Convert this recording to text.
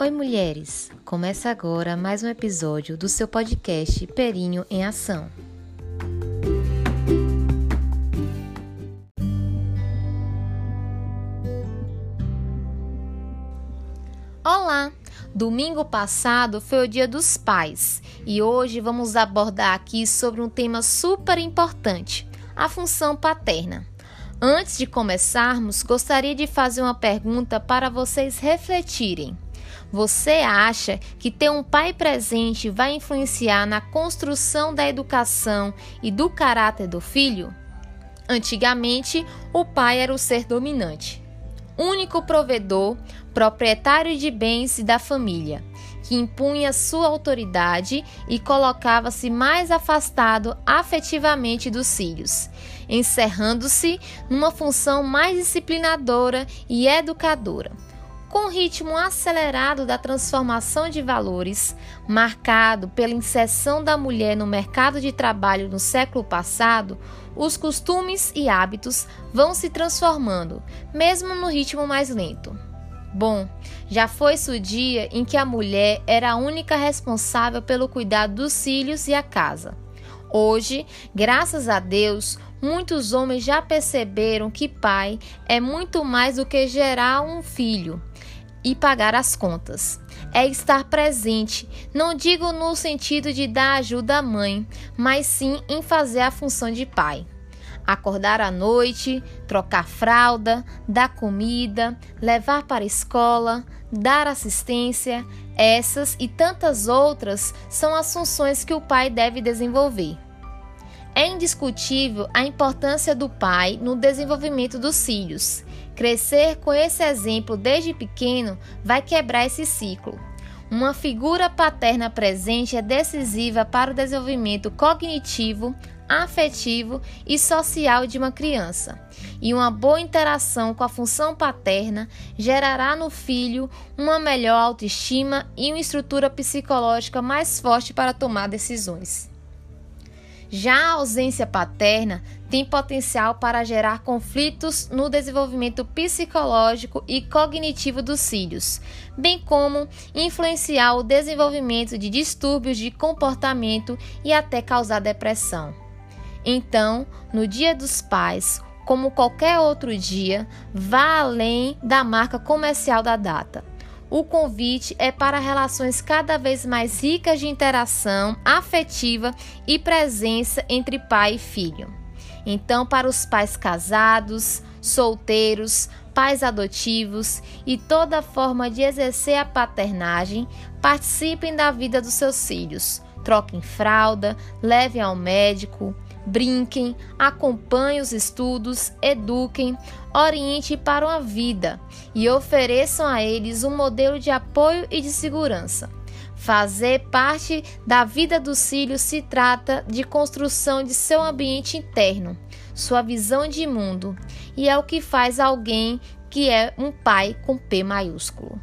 Oi, mulheres! Começa agora mais um episódio do seu podcast Perinho em Ação. Olá! Domingo passado foi o Dia dos Pais e hoje vamos abordar aqui sobre um tema super importante: a função paterna. Antes de começarmos, gostaria de fazer uma pergunta para vocês refletirem. Você acha que ter um pai presente vai influenciar na construção da educação e do caráter do filho? Antigamente, o pai era o ser dominante, único provedor, proprietário de bens e da família, que impunha sua autoridade e colocava-se mais afastado afetivamente dos filhos, encerrando-se numa função mais disciplinadora e educadora. Com o ritmo acelerado da transformação de valores, marcado pela inserção da mulher no mercado de trabalho no século passado, os costumes e hábitos vão se transformando, mesmo no ritmo mais lento. Bom, já foi-se o dia em que a mulher era a única responsável pelo cuidado dos filhos e a casa. Hoje, graças a Deus, muitos homens já perceberam que pai é muito mais do que gerar um filho e pagar as contas. É estar presente, não digo no sentido de dar ajuda à mãe, mas sim em fazer a função de pai. Acordar à noite, trocar fralda, dar comida, levar para a escola, dar assistência, essas e tantas outras são as funções que o pai deve desenvolver. É indiscutível a importância do pai no desenvolvimento dos filhos. Crescer com esse exemplo desde pequeno vai quebrar esse ciclo. Uma figura paterna presente é decisiva para o desenvolvimento cognitivo, afetivo e social de uma criança. E uma boa interação com a função paterna gerará no filho uma melhor autoestima e uma estrutura psicológica mais forte para tomar decisões. Já a ausência paterna tem potencial para gerar conflitos no desenvolvimento psicológico e cognitivo dos filhos, bem como influenciar o desenvolvimento de distúrbios de comportamento e até causar depressão. Então, no Dia dos Pais, como qualquer outro dia, vá além da marca comercial da data. O convite é para relações cada vez mais ricas de interação afetiva e presença entre pai e filho. Então, para os pais casados, solteiros, pais adotivos e toda forma de exercer a paternagem, participem da vida dos seus filhos. Troquem fralda, levem ao médico, brinquem, acompanhem os estudos, eduquem, oriente para uma vida e ofereçam a eles um modelo de apoio e de segurança. Fazer parte da vida dos filhos se trata de construção de seu ambiente interno, sua visão de mundo, e é o que faz alguém que é um pai com P maiúsculo.